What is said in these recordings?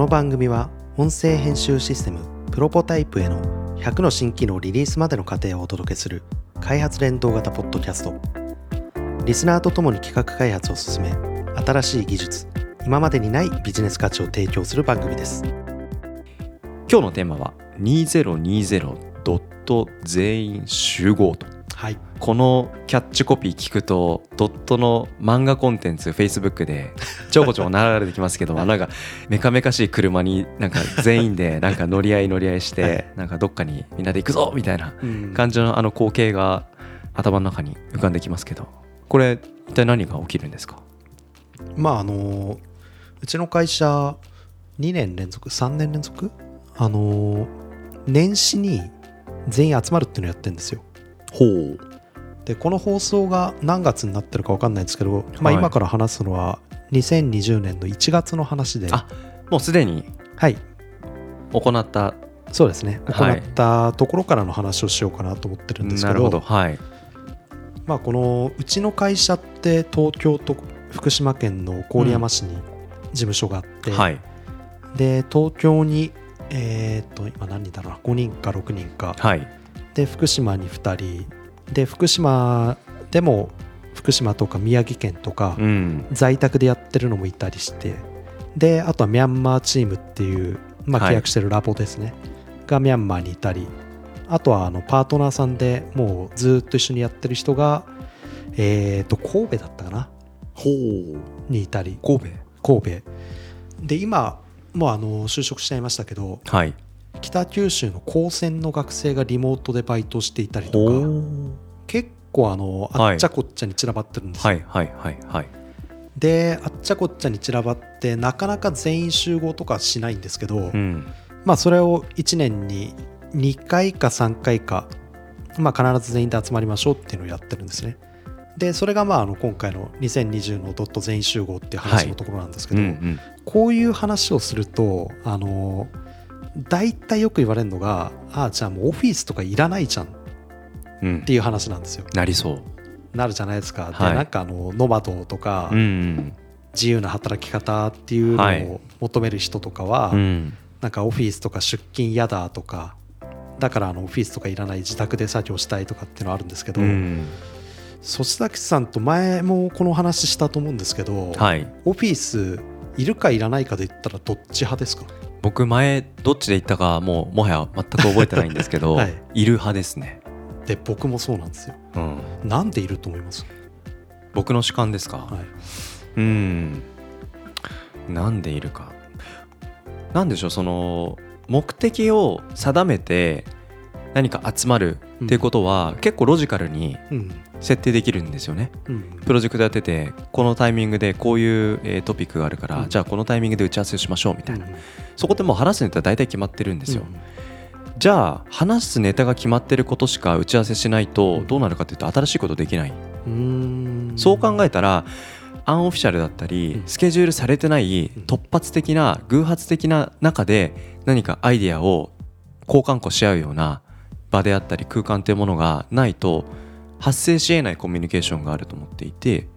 の番組は音声編集システムプロポタイプへの100の新機能リリースまでの過程をお届けする開発連動型ポッドキャスト。リスナーとともに企画開発を進め新しい技術今までにないビジネス価値を提供する番組です。今日のテーマは2020全員集合と。はいこのキャッチコピー聞くとドットの漫画コンテンツ Facebook でちょこちょこ流れてきますけど なんかメカメカしい車になんか全員で なんか乗り合い乗り合いしてなんかどっかにみんなで行くぞみたいな感じのあの光景が頭の中に浮かんできますけど。これ一体何が起きるんですか？まああのうちの会社2年連続3年連続？あの年始に全員集まるっていうのをやってるんですよ。ほうでこの放送が何月になってるか分かんないんですけど、まあ、はい。今から話すのは2020年の1月の話で。あもうすでに？はい。行った？そうですね。行はい。ったところからの話をしようかなと思ってるんですけど,、なるほど。はい。まあ、このうちの会社って東京と福島県の郡山市に事務所があって、はい。で東京にえーっと今何人だろうな？5人か6人か。はい。で福島に2人で福島でも福島とか宮城県とかうん。在宅でやってるのもいたりしてであとはミャンマーチームっていう、まあ、はい。契約してるラボですね、がミャンマーにいたりあとはあのパートナーさんでもうずっと一緒にやってる人がえーっと神戸だったかな？ほう。にいたり。神戸？神戸。で今もうあの就職しちゃいましたけどはい北九州の高専の学生がリモートでバイトしていたりとか結構あのはいあっちゃこっちゃに散らばってるんですよ、はい。はい。はい。はい。であっちゃこっちゃに散らばってなかなか全員集合とかしないんですけど、うん。まあそれを1年に2回か3回か、まあ、必ず全員で集まりましょうっていうのをやってるんですね。でそれがまああの今回の2020のドット全員集合っていう話のところなんですけど、うん。こういう話をするとあの大体よく言われるのがああじゃあもうオフィスとかいらないじゃん。っうん。うんていう話なんですよ。なりそう。なるじゃないですか、はい。でなんかあのノマドとか、うん自由な働き方っていうのはい。を求める人とかは、うん。なんかオフィスとか出勤嫌だとかだからあのオフィスとかいらない自宅で作業したいとかっていうのはあるんですけど、うん。そし崎さんと前もこの話したと思うんですけど、はい。オフィスいるかいらないかで言ったらどっち派ですか？僕前どっちで言ったかもうもはや全く覚えてないんですけど、はい。い、る派ですね、で僕もそうなんですよ。うん、なんでいると思います、僕の主観ですか、はい、うん。なんでいるか。なんでしょうその目的を定めて何か集まるっていうことは、結構ロジカルにうん。設定できるんですよね。うん。プロジェクトやっててこのタイミングでこういう、えートピックがあるから、うん。じゃあこのタイミングで打ち合わせをしましょうみたいな、うんそこってもう話すネタ大体決まってるんですよ、じゃあ話すネタが決まってることしか打ち合わせしないとどうなるかというと新しいことできない、うん。そう考えたらアンオフィシャルだったりうん。スケジュールされてないうん。突発的な偶発的な中で何かアイデアを交換庫し合うような場であったり空間というものがないと発生し得ないコミュニケーションがあると思っていて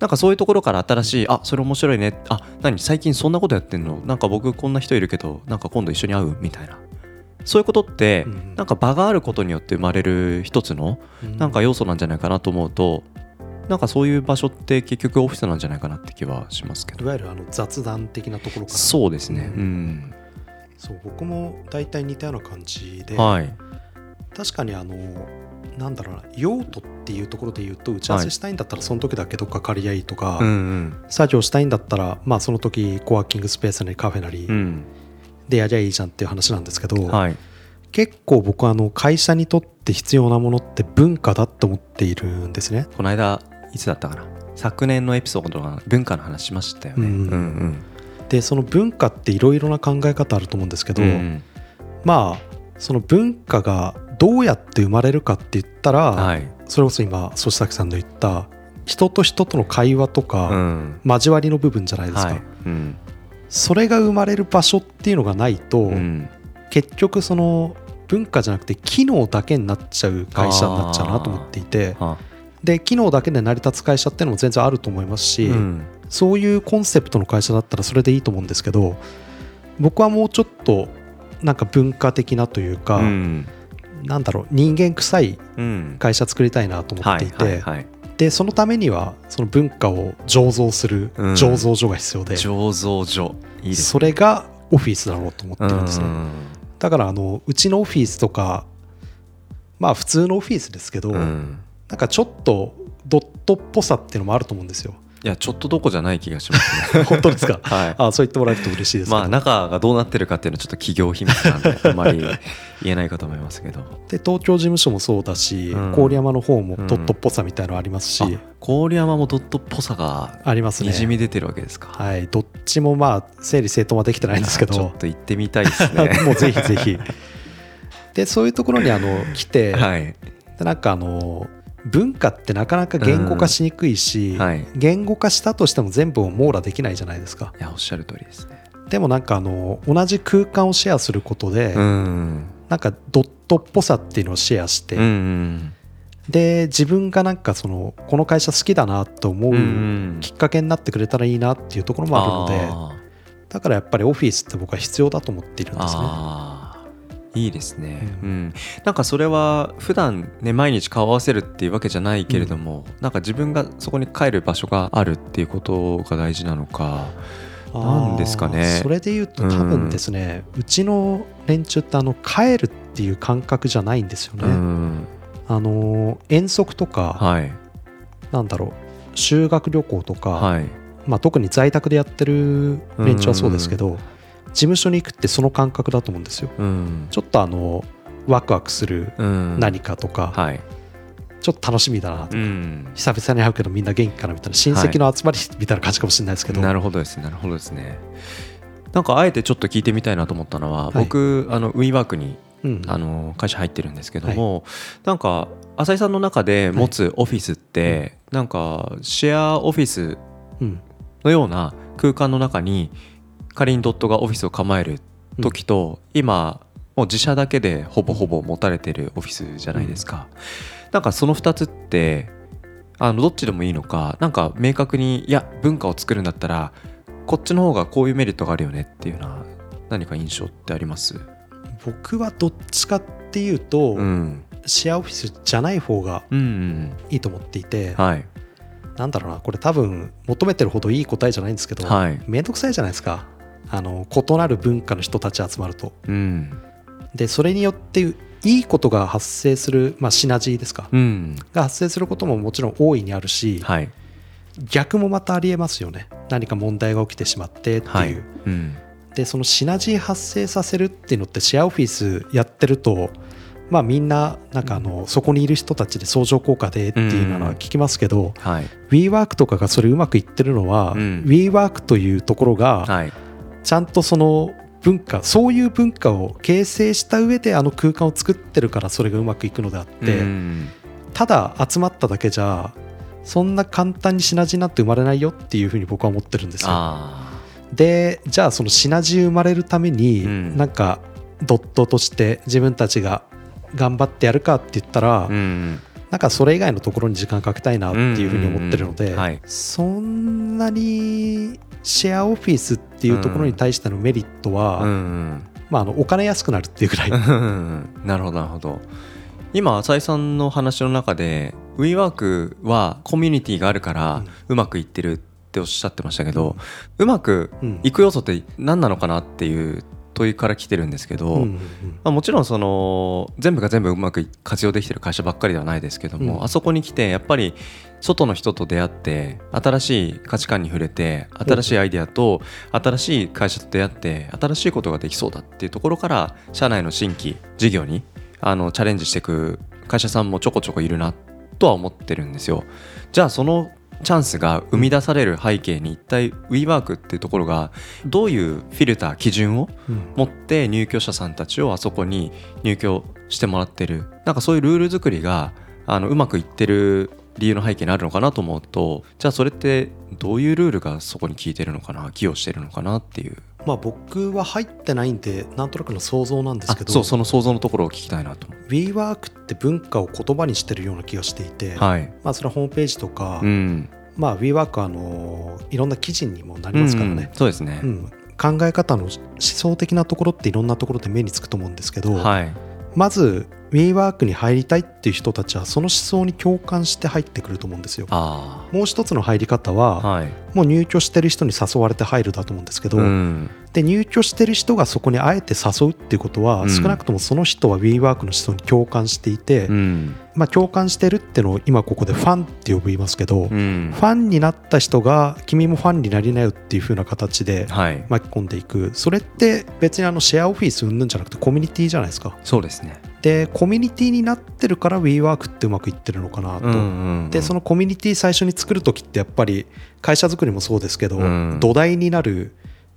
なんかそういうところから新しいあそれ面白いね。あ何？最近そんなことやってんの？なんか僕こんな人いるけどなんか今度一緒に会う？みたいな。そういうことってうんなんか場があることによって生まれる一つのうん。なんか要素なんじゃないかなと思うとなんかそういう場所って結局オフィスなんじゃないかなって気はしますけど。いわゆるあの雑談的なところから。そうですね。ううんん、そう僕も大体似たような感じで、はい。確かにあのなんだろうな用途っていうところで言うと打ち合わせしたいんだったらその時だけどっか借りりゃいいとか、うんうん。作業したいんだったらまあその時コワーキングスペースなりカフェなりうん。でやりゃいいじゃんっていう話なんですけど、はい。結構僕はあの会社にとって必要なものって文化だと思っているんですね。この間いつだったかな？昨年のエピソードが文化の話しましたよね。うんうん。でその文化っていろいろな考え方あると思うんですけど、うん。まあその文化がどうやって生まれるかって言ったら、はい。それこそ今曽崎さんの言った人と人との会話とか、うん。交わりの部分じゃないですか、はい。うん。それが生まれる場所っていうのがないと、うん。結局その文化じゃなくて機能だけになっちゃう会社になっちゃうなと思っていてあ。で機能だけで成り立つ会社っていうのも全然あると思いますし、うん。そういうコンセプトの会社だったらそれでいいと思うんですけど僕はもうちょっとなんか文化的なというか、うんなんだろう人間臭いうん。会社作りたいなと思っていて、でそのためにはその文化を醸造するうん。醸造所が必要で、醸造所。いいそれがオフィスだろうと思ってるんですね、うん。だからあのうちのオフィスとかまあ普通のオフィスですけど、うん。なんかちょっとドットっぽさっていうのもあると思うんですよいやちょっとどこじゃない気がしますね。本当ですか？はい。あそう言ってもらえると嬉しいですまあ中がどうなってるかっていうのはちょっと企業秘密なんで あんまり言えないかと思いますけど。で東京事務所もそうだし、うん。郡山の方もドットっぽさみたいなのありますし、あ郡山もドットっぽさがありますね。にじみ出てるわけですか。はい。どっちもまあ整理整頓はできてないんですけど。ちょっと行ってみたいですね。もうぜひぜひ。でそういうところにあの来て、はい。でなんかあの文化ってなかなか言語化しにくいし、はい。言語化したとしても全部を網羅できないじゃないですか。いやおっしゃる通りですね。でもなんかあの同じ空間をシェアすることで、うん。なんかドットっぽさっていうのをシェアして、で自分がなんかそのこの会社好きだなと思うきっかけになってくれたらいいなっていうところもあるので、あだからやっぱりオフィスって僕は必要だと思っているんーですね。いいですね、ううん。なんかそれは普段ね毎日顔合わせるっていうわけじゃないけれども、なんか自分がそこに帰る場所があるっていうことが大事なのかなんですかね。それで言うと多分ですね、うちの連中ってあの帰るっていう感覚じゃないんですよね。うん。あの遠足とか、はい。なんだろう修学旅行とか、はい。まあ、特に在宅でやってる連中はそうですけど、事務所に行くってその感覚だと思うんですよ。うん。ちょっとあのワクワクするうん。何かとか、はい。ちょっと楽しみだなとか、うん。久々に会うけどみんな元気かなみたいな親戚の集まりみたいな感じかもしれないですけど、なるほどですねなるほどですね。なんかあえてちょっと聞いてみたいなと思ったのは、はい。僕あのウィーワークにうん。あの会社入ってるんですけども、なんか浅井さんの中で持つオフィスって、なんかシェアオフィスうん。のような空間の中に仮にドットがオフィスを構える時と、今もう自社だけでほぼほぼ持たれてるオフィスじゃないですか、なんかその2つってあのどっちでもいいのかなんか明確にいや文化を作るんだったらこっちの方がこういうメリットがあるよねっていうような何か印象ってあります？僕はどっちかっていうと、うん。シェアオフィスじゃない方がうんうんいいと思っていて、はい。なんだろうなこれ多分求めてるほどいい答えじゃないんですけど、はい。めんどくさいじゃないですかあの異なる文化の人たち集まると。うん。でそれによっていいことが発生する、まあ、シナジーですか。うん。が発生することももちろん大いにあるし、はい。逆もまたありえますよね。何か問題が起きてしまってっていう、はい。うん。でそのシナジー発生させるっていうのってシェアオフィスやってるとまあみんななんかあのそこにいる人たちで相乗効果でっていうのは聞きますけど、はい。WeWork とかがそれうまくいってるのは、うん。WeWork というところがはいちゃんとその文化そういう文化を形成した上であの空間を作ってるからそれがうまくいくのであって、うん。ただ集まっただけじゃそんな簡単にシナジーなんて生まれないよっていうふうに僕は思ってるんですよ。あでじゃあそのシナジー生まれるために、うん。なんかドットとして自分たちが頑張ってやるかって言ったら、あうん。なんかそれ以外のところに時間かけたいなっていうふうに思ってるので、そんなにシェアオフィスっていうところに対してのメリットは、うん。うんまあ、あのお金安くなるっていうぐらい、う んなるほどなるほど。今浅井さんの話の中で WeWork はコミュニティがあるからうまくいってるっておっしゃってましたけど、うまくうん。いく要素って何なのかなっていう問いから来てるんですけど、まあ、もちろんその全部が全部うまく活用できてる会社ばっかりではないですけども、うん。あそこに来てやっぱり外の人と出会って新しい価値観に触れて新しいアイデアと新しい会社と出会って新しいことができそうだっていうところから社内の新規事業にあのチャレンジしていく会社さんもちょこちょこいるなとは思ってるんですよ。じゃあそのチャンスが生み出される背景に一体 WeWork っていうところがどういうフィルター基準をうん。持って入居者さんたちをあそこに入居してもらってる。なんかそういうルール作りがあのうまくいってる理由の背景にあるのかなと思うとじゃあそれってどういうルールがそこに効いてるのかな寄与してるのかなっていうまあ、僕は入ってないんでなんとなくの想像なんですあけどそうその想像のところを聞きたいなと。思 WeWork って文化を言葉にしてるような気がしていて、うはい。まあ、それはホームページとか、うん。まあ、WeWork はあのいろんな記事にもなりますからね。うん、そうですね。うん。考え方の思想的なところっていろんなところで目につくと思うんですけど、はい。まず WeWork に入りたいっていう人たちはその思想に共感して入ってくると思うんですよ。あもう一つの入り方あは、はい。もう入居してる人に誘われて入るだと思うんですけど、うん。で入居してる人がそこにあえて誘うっていうことは、うん。少なくともその人は WeWork の思想に共感していて、うん。まあ、共感してるってのを今ここでファンって呼びますけど、うん。ファンになった人が君もファンになりなよっていう風な形ではい。巻き込んでいく。それって別にあのシェアオフィスうんぬんじゃなくてコミュニティじゃないですか。そうですねでコミュニティになってるから WeWork ってうまくいってるのかなと、んでそのコミュニティ最初に作る時ってやっぱり会社作りもそうですけど、うん。土台になる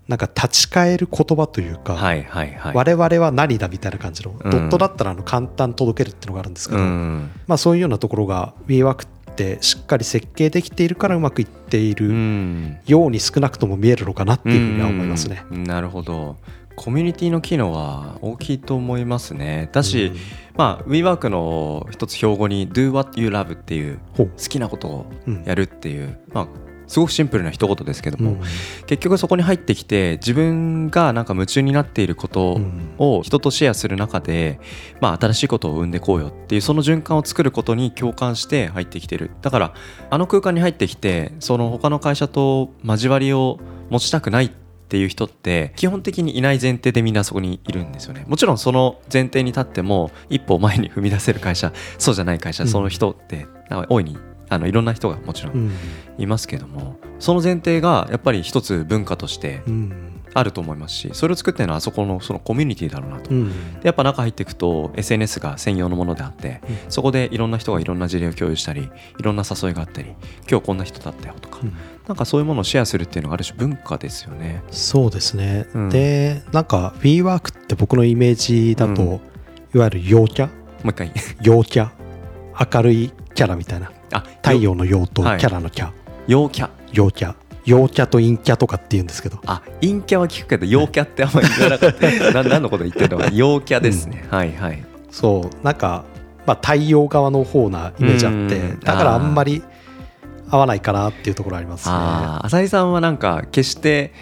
なんか立ち返る言葉というか、はいはいはい。我々は何だみたいな感じの、うん。ドットだったらあの簡単届けるっていうのがあるんですけど、うん。まあ、そういうようなところが WeWork ってしっかり設計できているからうまくいっているうん。ように少なくとも見えるのかなっていうふうには思いますね。うん。なるほどコミュニティの機能は大きいと思いますね。だし、うん。まあ WeWork の一つ標語に Do what you love っていう好きなことをうんやるっていう、まあすごくシンプルな一言ですけども、うん。結局そこに入ってきて自分がなんか夢中になっていることうんを人とシェアする中で、まあ、新しいことを生んでこうよっていうその循環を作ることに共感して入ってきてる。だからあの空間に入ってきてその他の会社と交わりを持ちたくないっていう人って基本的にいない前提でみんなそこにいるんですよね。もちろんその前提に立っても一歩前に踏み出せる会社 そうじゃない会社うん。その人って大いにあのいろんな人がもちろうん。んいますけどもその前提がやっぱり一つ文化としてうん。あると思いますしそれを作ってるのはあそこのそのコミュニティだろうなと。うん。でやっぱ中入っていくと SNS が専用のものであって、うん。そこでいろんな人がいろんな事例を共有したりいろんな誘いがあったり今日こんな人だったよとか、うんなんかそういうものをシェアするっていうのがある種文化ですよね。そうですね、うん。でなんか WeWork って僕のイメージだと、うん。いわゆる陽キャ？もう一回。陽キャ？明るいキャラみたいな。あ太陽の陽とキはい。ャラのキャ、陽キャ。陽キャ。陽キャと陰キャとかって言うんですけど。あ陰キャは聞くけど陽キャってあんまり言わなかった。な何のこと言ってるのか陽キャですね、はいはい。そう。なんか、まあ、太陽側の方なイメージあって。うん。だからあんまり合わないかなっていうところありますね。浅井さんはなんか決して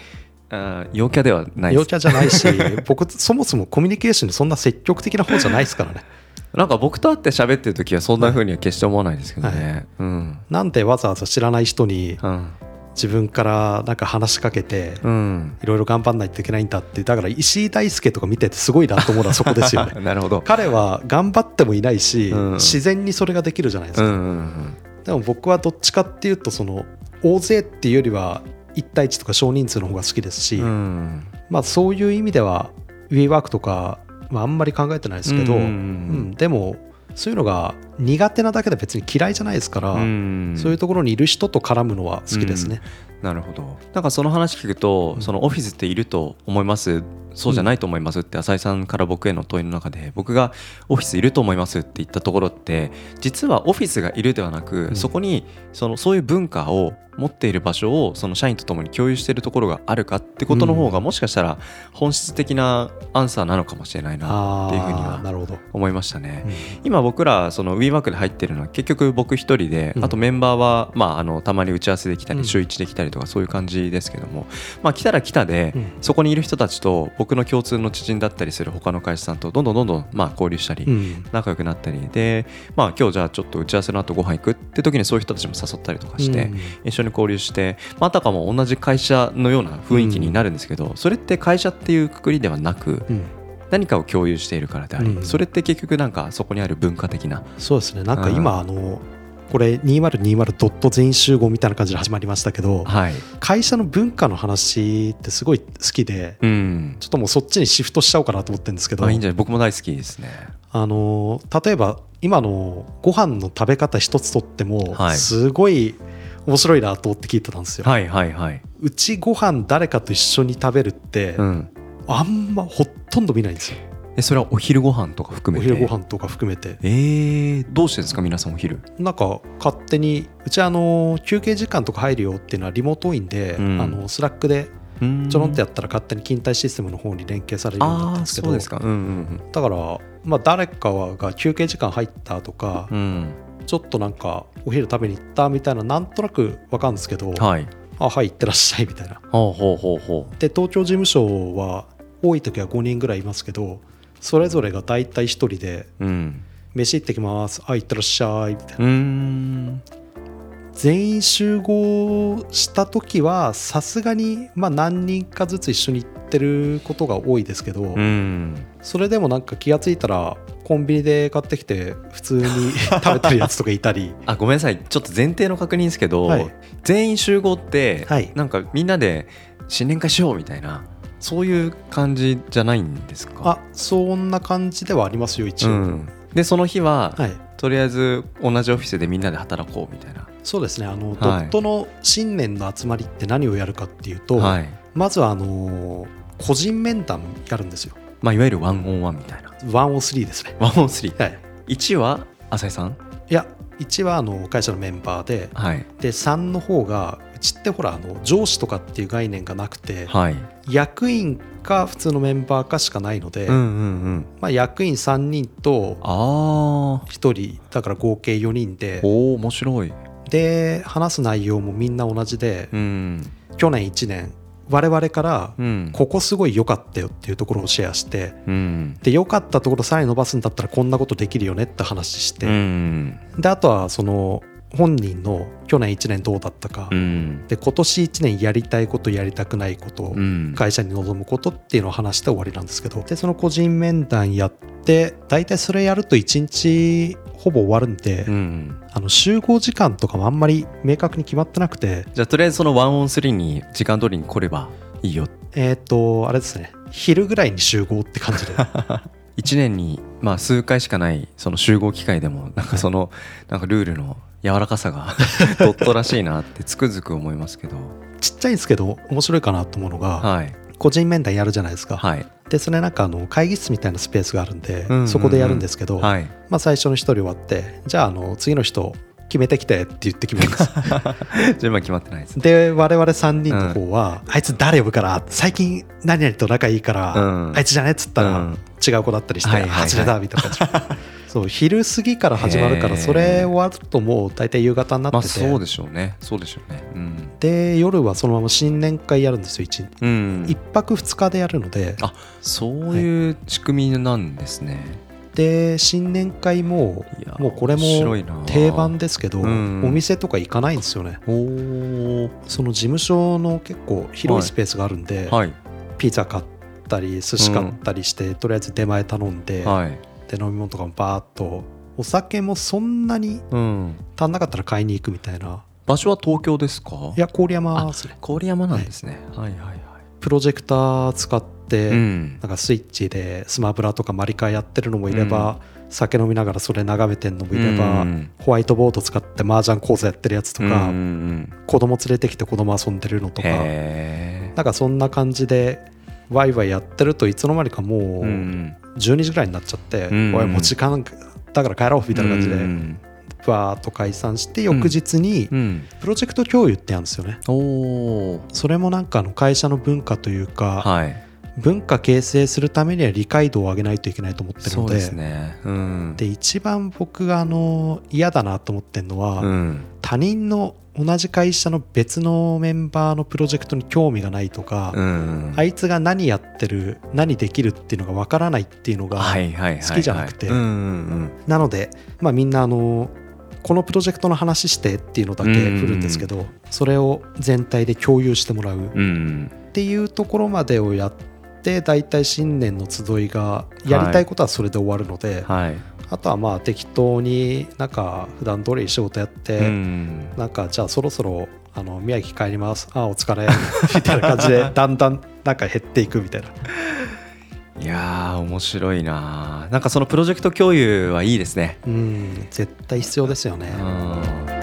あー陽キャではない陽キャじゃないし 僕そもそもコミュニケーションにそんな積極的な方じゃないですからね。なんか僕と会って喋ってる時はそんな風には決して思わないですけどね、はいうん。なんでわざわざ知らない人にうん。自分からなんか話しかけてうん。いろいろ頑張んないといけないんだってだから石井大輔とか見ててすごいなと思うのはそこですよね。なるほど。彼は頑張ってもいないし、うん。自然にそれができるじゃないですか、うんうんうんでも僕はどっちかっていうとその大勢っていうよりは1対1とか少人数の方が好きですし、うん。まあそういう意味では WeWork とか、まあ、あんまり考えてないですけど、うんうんでもそういうのが苦手なだけで別に嫌いじゃないですから、うん。そういうところにいる人と絡むのは好きですね。なるほど。なんかその話聞くと、うん。そのオフィスっていると思います？そうじゃないと思いますって浅井さんから僕への問いの中で僕がオフィスいると思いますって言ったところって実はオフィスがいるではなく、うん。そこにそのそういう文化を持っている場所をその社員と共に共有しているところがあるかってことの方がもしかしたら本質的なアンサーなのかもしれないなっていうふうには思いましたね。うん。今僕らその WeWork で入ってるのは結局僕一人で、うん。あとメンバーは、まあ、あのたまに打ち合わせできたうん。り週1できたりとかそういう感じですけども、まあ、来たら来たで、うん。そこにいる人たちと僕の共通の知人だったりする他の会社さんとどんどんどんどんまあ交流したり、うん。仲良くなったりで、まあ、今日じゃあちょっと打ち合わせの後ご飯行くって時にそういう人たちも誘ったりとかして、うん。一緒に交流して、まあ、あたかも同じ会社のような雰囲気になるんですけど、それって会社っていうくくりではなくうん。何かを共有しているからであり、うん。それって結局なんかそこにある文化的な。そうですね。なんか今、あのこれ2020全員集合みたいな感じで始まりましたけどはい、会社の文化の話ってすごい好きでうん、ちょっともうそっちにシフトしちゃおうかなと思ってるんですけどあいいんじゃない？僕も大好きですね。あの例えば今のご飯の食べ方一つとってもはい。すごい面白いなと思って聞いてたんですよ、はいはいはい。うちご飯誰かと一緒に食べるって、うん。あんまほとんど見ないんですよ。えそれはお昼ご飯とか含おめて？昼ご飯とか含めて。えー、どうしてですか皆さんお昼？なんか勝手にうちあの休憩時間とか入るよっていうのはリモートインで、うん。あのスラックでちょろんってやったら勝手に勤怠システムの方に連携されるようになったんですけどそうですか。うんうん。だから、まあ、誰かが休憩時間入ったとか、うんちょっとなんかお昼食べに行ったみたいななんとなくわかるんですけど、うんはい。あはい行ってらっしゃいみたいな。ほうほうほうほで東京事務所は多い時は5人ぐらいいますけどそれぞれが大体1人でううん「飯行ってきますあ行ってらっしゃい」みたいな。うーん。全員集合した時はさすがにまあ何人かずつ一緒に行ってることが多いですけど、うん。それでもなんか気がついたらコンビニで買ってきて普通に 食べてるやつとかいたり。あごめんなさい。ちょっと前提の確認ですけど、はい。全員集合って、はい。なんかみんなで新年会しようみたいなそういう感じじゃないんですか？あそんな感じではありますよ一応、うん、でその日は、はい。とりあえず同じオフィスでみんなで働こうみたいな。そうですね。あの、はい。ドットの新年の集まりって何をやるかっていうと、はい。まずはあの個人面談やるんですよ。まあ、いわゆるワンオンワンみたいな103ですね。ワンオンスリー。はい。1は浅井さん？いや1はあの会社のメンバーではい。で3の方がうちってほらあの上司とかっていう概念がなくてはい。役員か普通のメンバーかしかないので、うんうんうん。まあ、役員3人とああ1人だから合計4人でおお面白い。で話す内容もみんな同じでうん。去年1年我々からうん。ここすごい良かったよっていうところをシェアしてうん。で良かったところさらに伸ばすんだったらこんなことできるよねって話しうてん。であとはその本人の去年1年どうだったか。うん。で今年1年やりたいことやりたくないことうん。会社に臨むことっていうのを話して終わりなんですけど。でその個人面談やって大体それやると1日ほぼ終わるんで、うん。あの集合時間とかもあんまり明確に決まってなくて。じゃあとりあえずそのワンオンスリーに時間通りに来ればいいよ。えっ、とあれですね。昼ぐらいに集合って感じで。1年にまあ数回しかないその集合機会でもなんかそのなんかルールの柔らかさが。ドットらしいなってつくづく思いますけど。ちっちゃいんですけど面白いかなと思うのが、はい。個人面談やるじゃないですか、はい。でそれなんかあの会議室みたいなスペースがあるんで、うんうんうん。そこでやるんですけど、はい。まあ、最初の一人終わってじゃああの次の人決めてきてって言って決めるんです 順番決まってないですで我々3人の方は、あいつ誰呼ぶから最近何々と仲いいから、うん。あいつじゃねっつったら、うん。違う子だったりして、はいはいはい。あ外れだみたいな感じそう昼過ぎから始まるからそれ終わるともう大体夕方になまあってて、そうでしょうね。そうでしょうね。うん。で夜はそのまま新年会やるんですよ 1, うん。一泊2日でやるので。あそういう仕組みなんですね、で新年会ももうこれも定番ですけど、うん。お店とか行かないんですよね。おおその事務所の結構広いスペースがあるんで、はい。ピザ買ったり寿司買ったりして、とりあえず出前頼んで、はいで飲み物とかもバーっとお酒もそんなにうん。足んなかったら買いに行くみたいな。場所は東京ですか？いや郡山ですね。郡山なんですね、はい、はいはい。プロジェクター使って、うん。なんかスイッチでスマブラとかマリカやってるのもいれば、酒飲みながらそれ眺めてんのもいれば、うん。ホワイトボード使って麻雀講座やってるやつとか、うんうんうん。子供連れてきて子供遊んでるのとかへなんかそんな感じでワイワイやってるといつの間にかもう12時ぐらいになっちゃって、うん。おいもう時間だから帰ろうみたいな感じで、うん。バーッと解散して翌日にうん。プロジェクト共有ってやるんですよね。おおそれもなんかあの会社の文化というか、はい。文化形成するためには理解度を上げないといけないと思ってるのでね。うん。で一番僕があの嫌だなと思ってるのは、うん。他人の同じ会社の別のメンバーのプロジェクトに興味がないとか、うん。あいつが何やってる何できるっていうのがわからないっていうのが、はいはいはいはい。好きじゃなくて。うんうんなので、まあ、みんなあのこのプロジェクトの話してっていうのだけ振るんですけど、それを全体で共有してもらう。うん。うんっていうところまでをやって大体新年の集いがやりたいことはそれで終わるので、はいあとはまあ適当になんか普段通り仕事やって、うん。なんかじゃあそろそろあの宮城帰ります。あお疲れ。みたいな感じで だんだんなんか減っていくみたいな。いやー面白いな。なんかそのプロジェクト共有はいいですね。うん絶対必要ですよね。うん